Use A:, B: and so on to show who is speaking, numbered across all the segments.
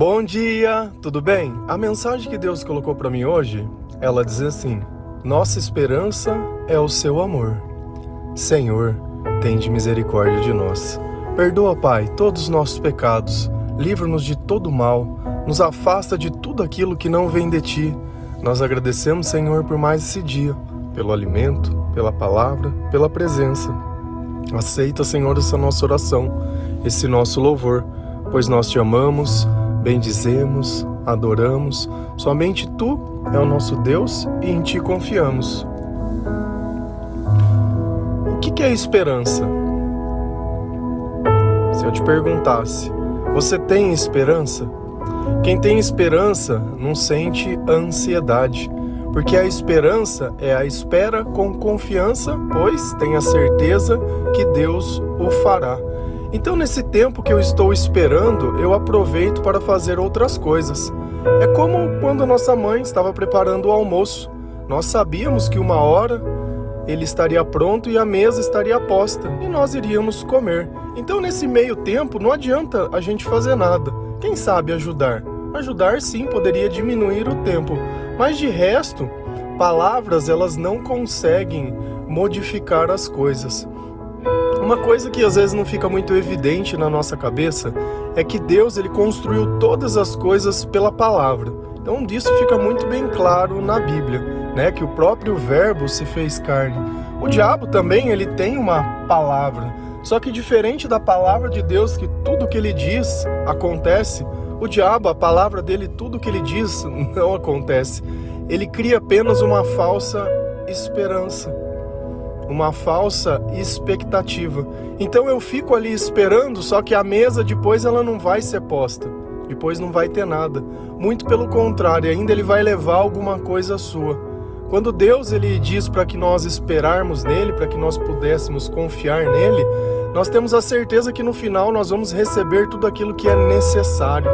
A: Bom dia, tudo bem? A mensagem que Deus colocou para mim hoje, ela diz assim: Nossa esperança é o seu amor. Senhor, tende misericórdia de nós. Perdoa, Pai, todos os nossos pecados. Livra-nos de todo mal. Nos afasta de tudo aquilo que não vem de ti. Nós agradecemos, Senhor, por mais esse dia, pelo alimento, pela palavra, pela presença. Aceita, Senhor, essa nossa oração, esse nosso louvor, pois nós te amamos bendizemos, adoramos. Somente tu é o nosso Deus e em ti confiamos. O que é esperança? Se eu te perguntasse, você tem esperança? Quem tem esperança não sente ansiedade, porque a esperança é a espera com confiança, pois tem a certeza que Deus o fará. Então, nesse tempo que eu estou esperando, eu aproveito para fazer outras coisas. É como quando nossa mãe estava preparando o almoço. Nós sabíamos que uma hora ele estaria pronto e a mesa estaria posta e nós iríamos comer. Então, nesse meio tempo, não adianta a gente fazer nada. Quem sabe ajudar? Ajudar sim poderia diminuir o tempo, mas de resto, palavras elas não conseguem modificar as coisas. Uma coisa que às vezes não fica muito evidente na nossa cabeça é que Deus ele construiu todas as coisas pela palavra. Então disso fica muito bem claro na Bíblia, né, que o próprio Verbo se fez carne. O diabo também ele tem uma palavra, só que diferente da palavra de Deus que tudo que ele diz acontece, o diabo, a palavra dele, tudo que ele diz não acontece. Ele cria apenas uma falsa esperança uma falsa expectativa. Então eu fico ali esperando, só que a mesa depois ela não vai ser posta. Depois não vai ter nada. Muito pelo contrário, ainda ele vai levar alguma coisa sua. Quando Deus ele diz para que nós esperarmos nele, para que nós pudéssemos confiar nele, nós temos a certeza que no final nós vamos receber tudo aquilo que é necessário.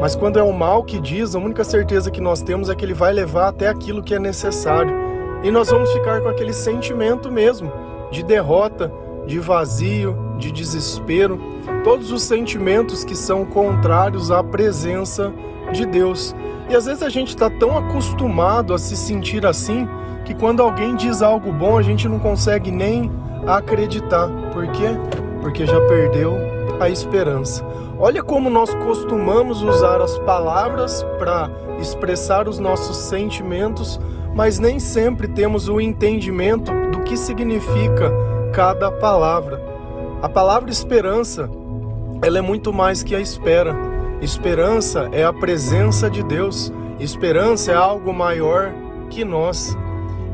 A: Mas quando é o mal que diz, a única certeza que nós temos é que ele vai levar até aquilo que é necessário. E nós vamos ficar com aquele sentimento mesmo de derrota, de vazio, de desespero, todos os sentimentos que são contrários à presença de Deus. E às vezes a gente está tão acostumado a se sentir assim que quando alguém diz algo bom a gente não consegue nem acreditar. Por quê? Porque já perdeu a esperança. Olha como nós costumamos usar as palavras para expressar os nossos sentimentos, mas nem sempre temos o entendimento do que significa cada palavra. A palavra esperança, ela é muito mais que a espera. Esperança é a presença de Deus. Esperança é algo maior que nós.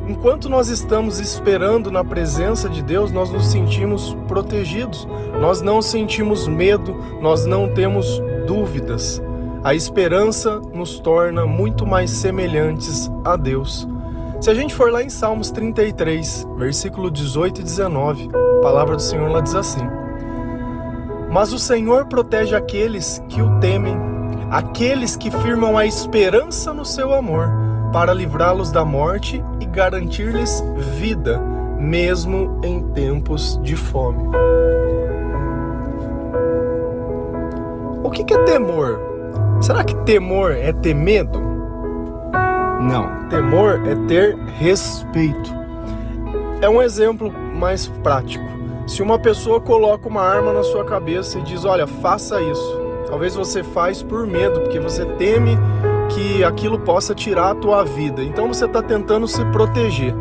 A: Enquanto nós estamos esperando na presença de Deus, nós nos sentimos protegidos, nós não sentimos medo, nós não temos dúvidas. A esperança nos torna muito mais semelhantes a Deus. Se a gente for lá em Salmos 33, versículo 18 e 19, a palavra do Senhor lá diz assim: Mas o Senhor protege aqueles que o temem, aqueles que firmam a esperança no seu amor, para livrá-los da morte e garantir-lhes vida, mesmo em tempos de fome. O que é temor? Será que temor é ter medo? Não. Temor é ter respeito. É um exemplo mais prático. Se uma pessoa coloca uma arma na sua cabeça e diz: Olha, faça isso. Talvez você faz por medo, porque você teme que aquilo possa tirar a tua vida. Então você está tentando se proteger.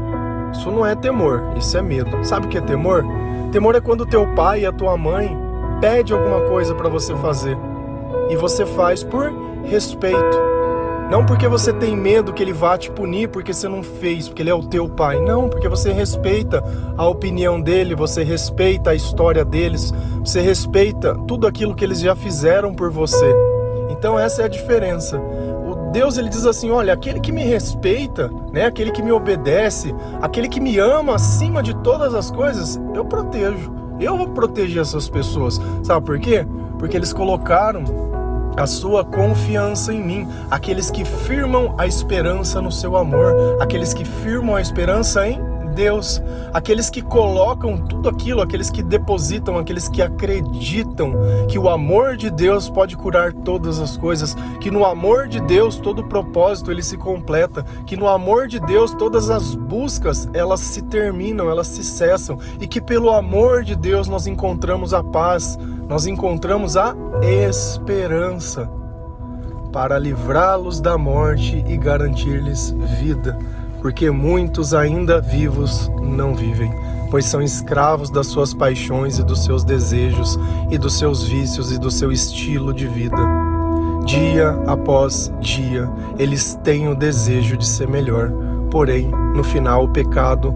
A: Isso não é temor, isso é medo. Sabe o que é temor? Temor é quando teu pai e a tua mãe pede alguma coisa para você fazer e você faz por respeito. Não porque você tem medo que ele vá te punir porque você não fez, porque ele é o teu pai. Não, porque você respeita a opinião dele, você respeita a história deles, você respeita tudo aquilo que eles já fizeram por você. Então essa é a diferença. O Deus ele diz assim: "Olha, aquele que me respeita, né, aquele que me obedece, aquele que me ama acima de todas as coisas, eu protejo. Eu vou proteger essas pessoas. Sabe por quê? Porque eles colocaram a sua confiança em mim, aqueles que firmam a esperança no seu amor, aqueles que firmam a esperança em Deus, aqueles que colocam tudo aquilo, aqueles que depositam, aqueles que acreditam que o amor de Deus pode curar todas as coisas, que no amor de Deus todo propósito ele se completa, que no amor de Deus todas as buscas elas se terminam, elas se cessam e que pelo amor de Deus nós encontramos a paz, nós encontramos a esperança para livrá-los da morte e garantir-lhes vida, porque muitos ainda vivos não vivem, pois são escravos das suas paixões e dos seus desejos e dos seus vícios e do seu estilo de vida. Dia após dia, eles têm o desejo de ser melhor, porém, no final, o pecado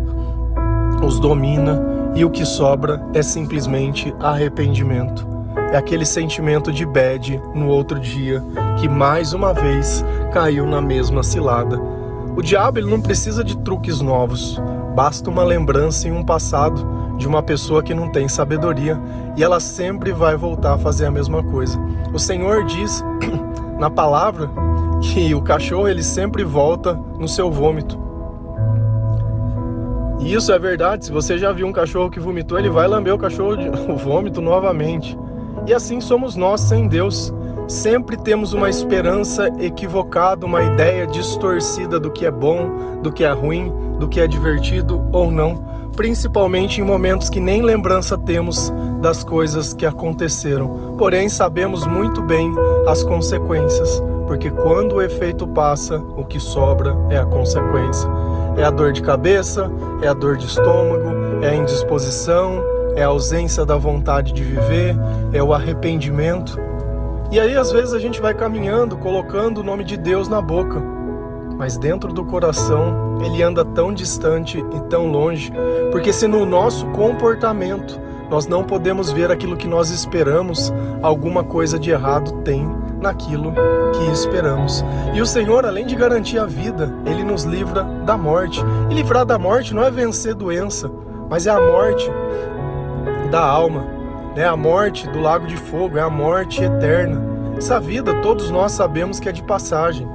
A: os domina e o que sobra é simplesmente arrependimento é aquele sentimento de bad no outro dia que mais uma vez caiu na mesma cilada. O diabo ele não precisa de truques novos, basta uma lembrança em um passado de uma pessoa que não tem sabedoria e ela sempre vai voltar a fazer a mesma coisa. O Senhor diz na palavra que o cachorro ele sempre volta no seu vômito. E isso é verdade. Se você já viu um cachorro que vomitou, ele vai lamber o cachorro de, o vômito novamente. E assim somos nós sem Deus. Sempre temos uma esperança equivocada, uma ideia distorcida do que é bom, do que é ruim, do que é divertido ou não, principalmente em momentos que nem lembrança temos das coisas que aconteceram. Porém, sabemos muito bem as consequências, porque quando o efeito passa, o que sobra é a consequência. É a dor de cabeça, é a dor de estômago, é a indisposição, é a ausência da vontade de viver, é o arrependimento. E aí, às vezes, a gente vai caminhando, colocando o nome de Deus na boca, mas dentro do coração ele anda tão distante e tão longe, porque se no nosso comportamento nós não podemos ver aquilo que nós esperamos, alguma coisa de errado tem naquilo que esperamos. E o Senhor, além de garantir a vida, ele nos livra da morte. E livrar da morte não é vencer doença, mas é a morte da alma, né? A morte do lago de fogo é a morte eterna. Essa vida todos nós sabemos que é de passagem.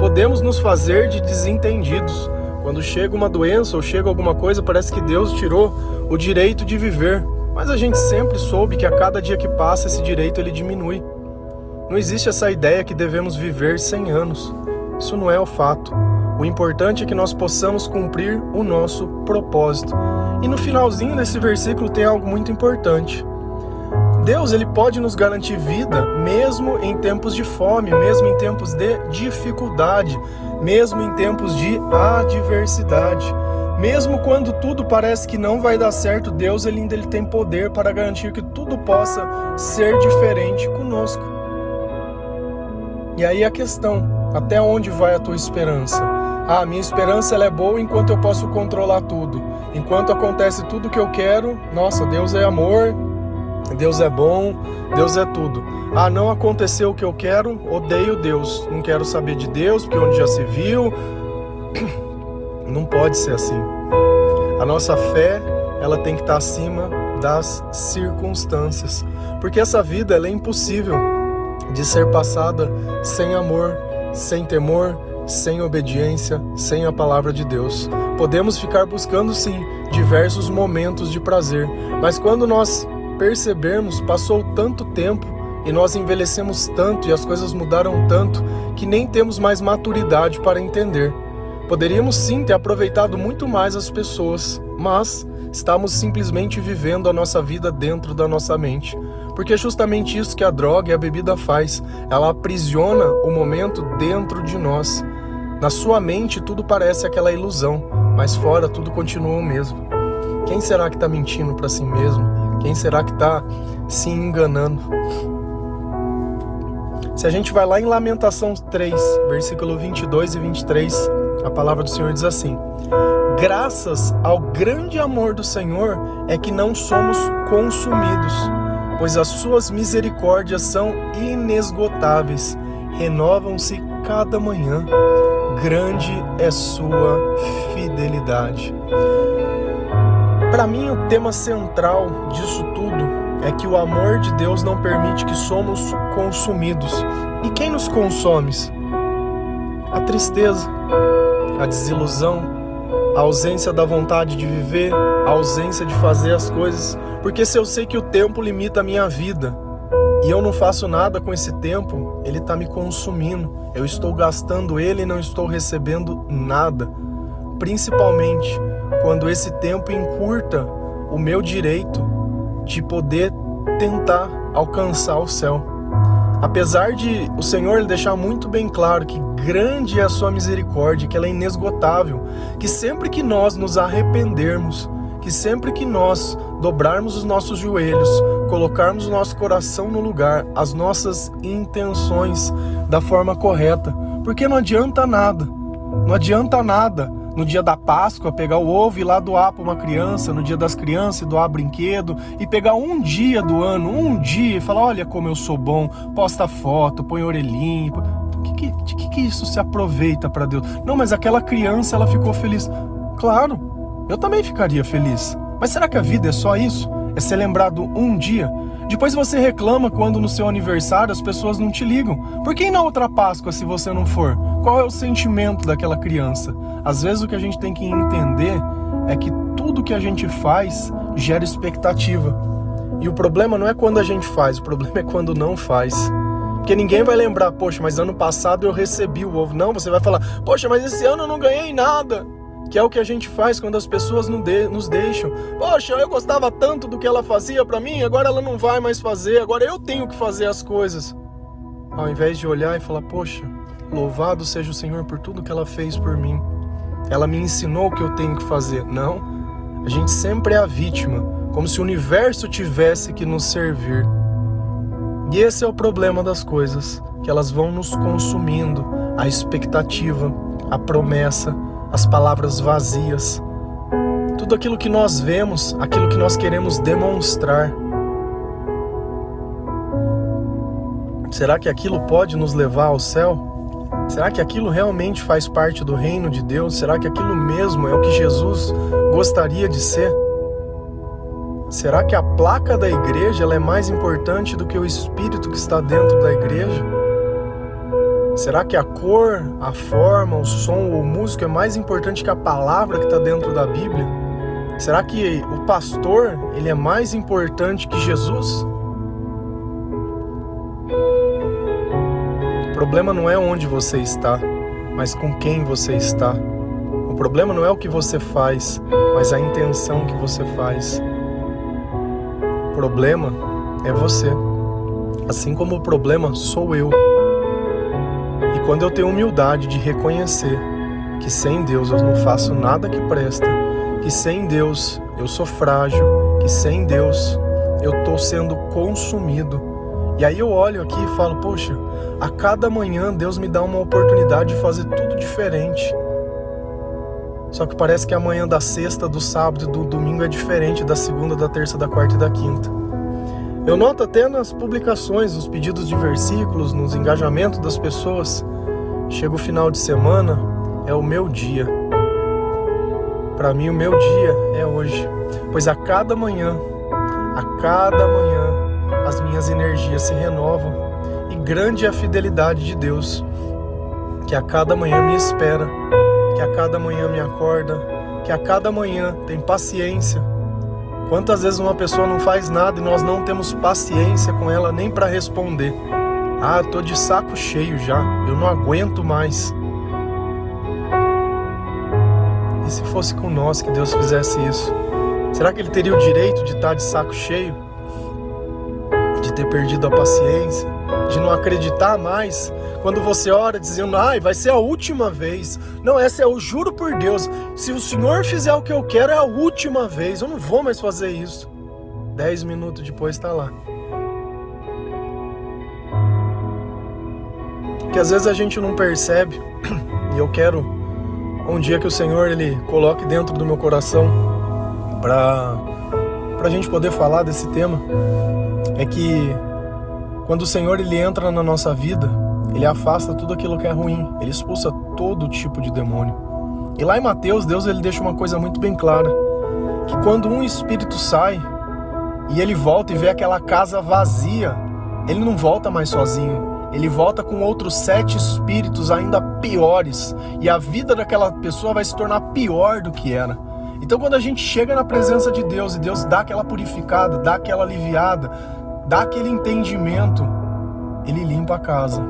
A: Podemos nos fazer de desentendidos. Quando chega uma doença ou chega alguma coisa, parece que Deus tirou o direito de viver. Mas a gente sempre soube que a cada dia que passa esse direito ele diminui. Não existe essa ideia que devemos viver 100 anos. Isso não é o fato. O importante é que nós possamos cumprir o nosso propósito. E no finalzinho desse versículo tem algo muito importante. Deus ele pode nos garantir vida mesmo em tempos de fome, mesmo em tempos de dificuldade, mesmo em tempos de adversidade. Mesmo quando tudo parece que não vai dar certo, Deus ele ainda ele tem poder para garantir que tudo possa ser diferente conosco. E aí a questão, até onde vai a tua esperança? Ah, minha esperança ela é boa enquanto eu posso controlar tudo. Enquanto acontece tudo que eu quero, nossa, Deus é amor, Deus é bom, Deus é tudo. Ah, não aconteceu o que eu quero, odeio Deus. Não quero saber de Deus, porque onde já se viu. Não pode ser assim. A nossa fé, ela tem que estar acima das circunstâncias. Porque essa vida ela é impossível de ser passada sem amor, sem temor, sem obediência, sem a palavra de Deus. Podemos ficar buscando sim diversos momentos de prazer, mas quando nós percebermos, passou tanto tempo e nós envelhecemos tanto e as coisas mudaram tanto que nem temos mais maturidade para entender. Poderíamos sim ter aproveitado muito mais as pessoas, mas estamos simplesmente vivendo a nossa vida dentro da nossa mente. Porque é justamente isso que a droga e a bebida faz. Ela aprisiona o momento dentro de nós. Na sua mente tudo parece aquela ilusão, mas fora tudo continua o mesmo. Quem será que está mentindo para si mesmo? Quem será que está se enganando? Se a gente vai lá em Lamentação 3, versículo 22 e 23, a palavra do Senhor diz assim: Graças ao grande amor do Senhor é que não somos consumidos, pois as suas misericórdias são inesgotáveis, renovam-se cada manhã grande é sua fidelidade. Para mim, o tema central disso tudo é que o amor de Deus não permite que somos consumidos. E quem nos consome? A tristeza, a desilusão, a ausência da vontade de viver, a ausência de fazer as coisas, porque se eu sei que o tempo limita a minha vida e eu não faço nada com esse tempo, ele está me consumindo. Eu estou gastando ele e não estou recebendo nada. Principalmente quando esse tempo encurta o meu direito de poder tentar alcançar o céu. Apesar de o Senhor deixar muito bem claro que grande é a sua misericórdia, que ela é inesgotável, que sempre que nós nos arrependermos, que sempre que nós dobrarmos os nossos joelhos, colocarmos o nosso coração no lugar, as nossas intenções da forma correta, porque não adianta nada, não adianta nada no dia da Páscoa, pegar o ovo e lá doar para uma criança, no dia das crianças doar brinquedo, e pegar um dia do ano, um dia, e falar: olha como eu sou bom, posta foto, põe orelhinho. De que, que, que isso se aproveita para Deus? Não, mas aquela criança ela ficou feliz. Claro, eu também ficaria feliz. Mas será que a vida é só isso? É ser lembrado um dia? Depois você reclama quando no seu aniversário as pessoas não te ligam. Por que na outra Páscoa se você não for? Qual é o sentimento daquela criança? Às vezes o que a gente tem que entender é que tudo que a gente faz gera expectativa. E o problema não é quando a gente faz, o problema é quando não faz. Porque ninguém vai lembrar, poxa, mas ano passado eu recebi o ovo. Não, você vai falar, poxa, mas esse ano eu não ganhei nada que é o que a gente faz quando as pessoas nos deixam. Poxa, eu gostava tanto do que ela fazia para mim, agora ela não vai mais fazer, agora eu tenho que fazer as coisas. Ao invés de olhar e falar, poxa, louvado seja o Senhor por tudo que ela fez por mim. Ela me ensinou o que eu tenho que fazer. Não, a gente sempre é a vítima, como se o universo tivesse que nos servir. E esse é o problema das coisas, que elas vão nos consumindo, a expectativa, a promessa, as palavras vazias, tudo aquilo que nós vemos, aquilo que nós queremos demonstrar. Será que aquilo pode nos levar ao céu? Será que aquilo realmente faz parte do reino de Deus? Será que aquilo mesmo é o que Jesus gostaria de ser? Será que a placa da igreja é mais importante do que o espírito que está dentro da igreja? Será que a cor, a forma, o som ou música é mais importante que a palavra que está dentro da Bíblia? Será que o pastor ele é mais importante que Jesus? O problema não é onde você está, mas com quem você está. O problema não é o que você faz, mas a intenção que você faz. O problema é você, assim como o problema sou eu. Quando eu tenho humildade de reconhecer que sem Deus eu não faço nada que presta, que sem Deus eu sou frágil, que sem Deus eu estou sendo consumido. E aí eu olho aqui e falo, poxa, a cada manhã Deus me dá uma oportunidade de fazer tudo diferente. Só que parece que a manhã da sexta, do sábado e do domingo é diferente da segunda, da terça, da quarta e da quinta. Eu noto até nas publicações, nos pedidos de versículos, nos engajamentos das pessoas. Chega o final de semana, é o meu dia. Para mim, o meu dia é hoje, pois a cada manhã, a cada manhã, as minhas energias se renovam e grande é a fidelidade de Deus, que a cada manhã me espera, que a cada manhã me acorda, que a cada manhã tem paciência Quantas vezes uma pessoa não faz nada e nós não temos paciência com ela nem para responder? Ah, tô de saco cheio já, eu não aguento mais. E se fosse com nós que Deus fizesse isso? Será que ele teria o direito de estar tá de saco cheio? De ter perdido a paciência? De não acreditar mais quando você ora dizendo, ai, vai ser a última vez. Não, essa é, eu juro por Deus, se o Senhor fizer o que eu quero, é a última vez. Eu não vou mais fazer isso. Dez minutos depois está lá. Que às vezes a gente não percebe, e eu quero um dia que o Senhor ele coloque dentro do meu coração para a gente poder falar desse tema, é que quando o Senhor ele entra na nossa vida, ele afasta tudo aquilo que é ruim, ele expulsa todo tipo de demônio. E lá em Mateus, Deus ele deixa uma coisa muito bem clara, que quando um espírito sai e ele volta e vê aquela casa vazia, ele não volta mais sozinho, ele volta com outros sete espíritos ainda piores. E a vida daquela pessoa vai se tornar pior do que era. Então, quando a gente chega na presença de Deus e Deus dá aquela purificada, dá aquela aliviada, dá aquele entendimento, Ele limpa a casa.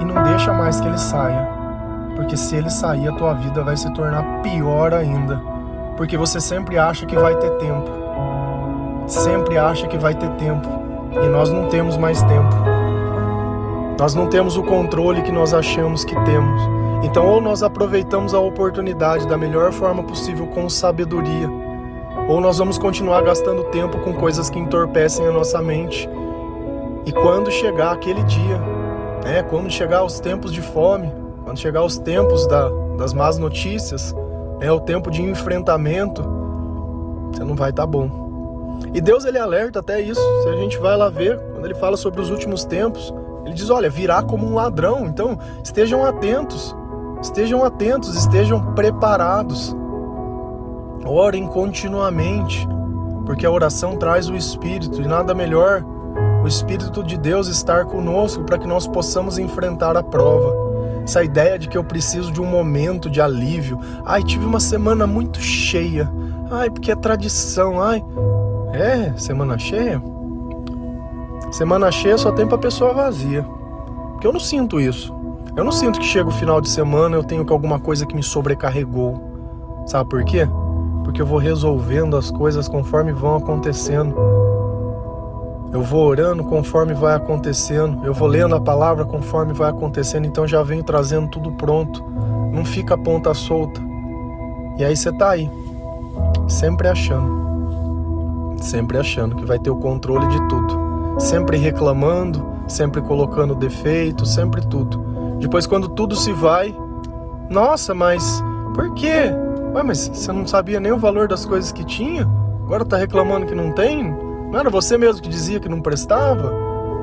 A: E não deixa mais que ele saia. Porque se ele sair, a tua vida vai se tornar pior ainda. Porque você sempre acha que vai ter tempo. Sempre acha que vai ter tempo. E nós não temos mais tempo. Nós não temos o controle que nós achamos que temos. Então, ou nós aproveitamos a oportunidade da melhor forma possível com sabedoria, ou nós vamos continuar gastando tempo com coisas que entorpecem a nossa mente. E quando chegar aquele dia, né, quando chegar os tempos de fome, quando chegar os tempos da, das más notícias, é o tempo de enfrentamento, você não vai estar tá bom. E Deus ele alerta até isso. Se a gente vai lá ver, quando ele fala sobre os últimos tempos, ele diz: olha, virá como um ladrão. Então, estejam atentos, estejam atentos, estejam preparados. Orem continuamente, porque a oração traz o Espírito e nada melhor o Espírito de Deus estar conosco para que nós possamos enfrentar a prova. Essa ideia de que eu preciso de um momento de alívio. Ai, tive uma semana muito cheia. Ai, porque é tradição. Ai, é, semana cheia? Semana cheia só tem para pessoa vazia. Porque eu não sinto isso. Eu não sinto que chega o final de semana eu tenho alguma coisa que me sobrecarregou. Sabe por quê? Porque eu vou resolvendo as coisas conforme vão acontecendo. Eu vou orando conforme vai acontecendo. Eu vou lendo a palavra conforme vai acontecendo. Então já venho trazendo tudo pronto. Não fica a ponta solta. E aí você tá aí, sempre achando. Sempre achando que vai ter o controle de tudo sempre reclamando, sempre colocando defeito, sempre tudo. Depois, quando tudo se vai, nossa, mas por quê? Ué, mas você não sabia nem o valor das coisas que tinha? Agora tá reclamando que não tem? Não era você mesmo que dizia que não prestava?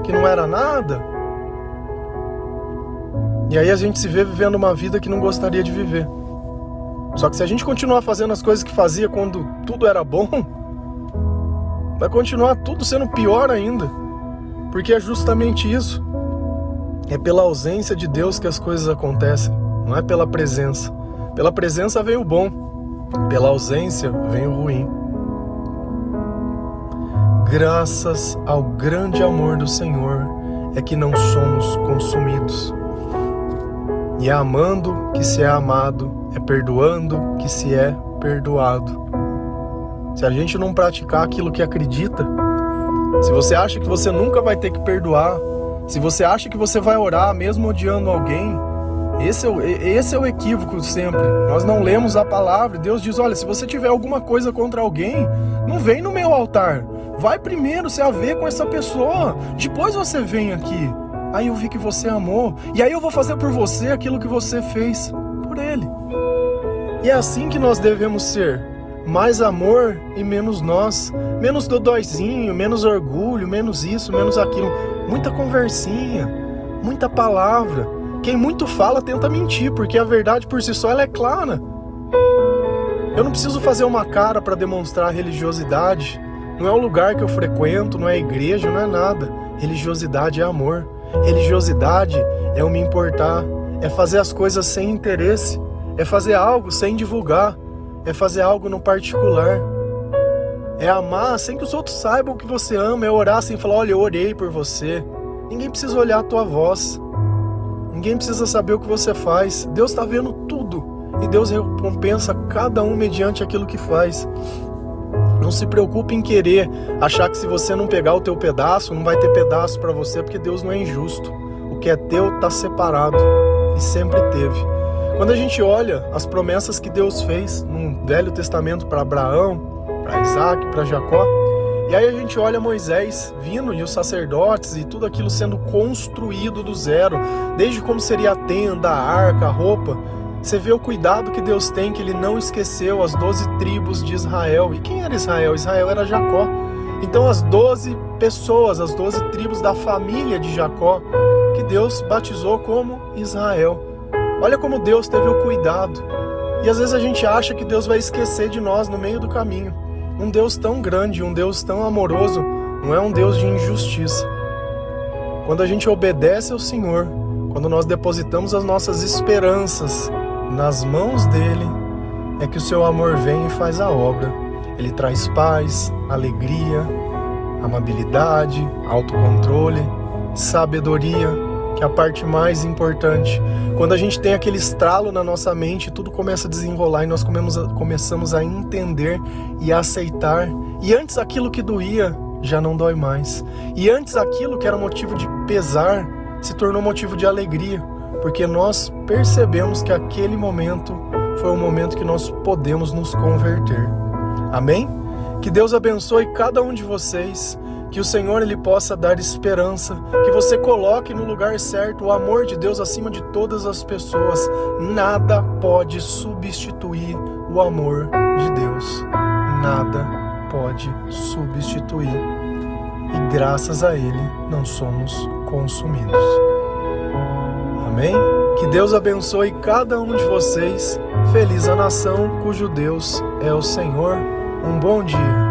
A: Que não era nada? E aí a gente se vê vivendo uma vida que não gostaria de viver. Só que se a gente continuar fazendo as coisas que fazia quando tudo era bom, vai continuar tudo sendo pior ainda. Porque é justamente isso. É pela ausência de Deus que as coisas acontecem, não é pela presença. Pela presença vem o bom, pela ausência vem o ruim. Graças ao grande amor do Senhor é que não somos consumidos. E é amando que se é amado, é perdoando que se é perdoado. Se a gente não praticar aquilo que acredita, se você acha que você nunca vai ter que perdoar, se você acha que você vai orar mesmo odiando alguém, esse é, o, esse é o equívoco sempre. Nós não lemos a palavra. Deus diz: olha, se você tiver alguma coisa contra alguém, não vem no meu altar. Vai primeiro se haver com essa pessoa. Depois você vem aqui. Aí eu vi que você amou. E aí eu vou fazer por você aquilo que você fez por ele. E é assim que nós devemos ser mais amor e menos nós, menos dodóizinho, menos orgulho, menos isso, menos aquilo, muita conversinha, muita palavra. Quem muito fala tenta mentir, porque a verdade por si só ela é clara. Eu não preciso fazer uma cara para demonstrar religiosidade. Não é o lugar que eu frequento, não é a igreja, não é nada. Religiosidade é amor. Religiosidade é eu me importar, é fazer as coisas sem interesse, é fazer algo sem divulgar, é fazer algo no particular. É amar sem que os outros saibam que você ama, é orar sem falar, olha, eu orei por você. Ninguém precisa olhar a tua voz. Ninguém precisa saber o que você faz. Deus está vendo tudo. E Deus recompensa cada um mediante aquilo que faz. Não se preocupe em querer achar que se você não pegar o teu pedaço, não vai ter pedaço para você, porque Deus não é injusto. O que é teu está separado e sempre teve. Quando a gente olha as promessas que Deus fez no Velho Testamento para Abraão, para Isaac, para Jacó, e aí a gente olha Moisés vindo e os sacerdotes e tudo aquilo sendo construído do zero, desde como seria a tenda, a arca, a roupa. Você vê o cuidado que Deus tem, que ele não esqueceu as doze tribos de Israel. E quem era Israel? Israel era Jacó. Então as doze pessoas, as doze tribos da família de Jacó, que Deus batizou como Israel. Olha como Deus teve o cuidado. E às vezes a gente acha que Deus vai esquecer de nós no meio do caminho. Um Deus tão grande, um Deus tão amoroso, não é um Deus de injustiça. Quando a gente obedece ao Senhor, quando nós depositamos as nossas esperanças nas mãos dele, é que o seu amor vem e faz a obra. Ele traz paz, alegria, amabilidade, autocontrole, sabedoria, que é a parte mais importante. Quando a gente tem aquele estralo na nossa mente, tudo começa a desenrolar e nós começamos a entender e a aceitar. E antes aquilo que doía já não dói mais. E antes aquilo que era motivo de pesar se tornou motivo de alegria, porque nós percebemos que aquele momento foi o momento que nós podemos nos converter. Amém? Que Deus abençoe cada um de vocês, que o Senhor ele possa dar esperança, que você coloque no lugar certo o amor de Deus acima de todas as pessoas. Nada pode substituir o amor de Deus. Nada pode substituir. E graças a ele não somos consumidos. Amém? Que Deus abençoe cada um de vocês. Feliz a nação cujo Deus é o Senhor. Um bom dia.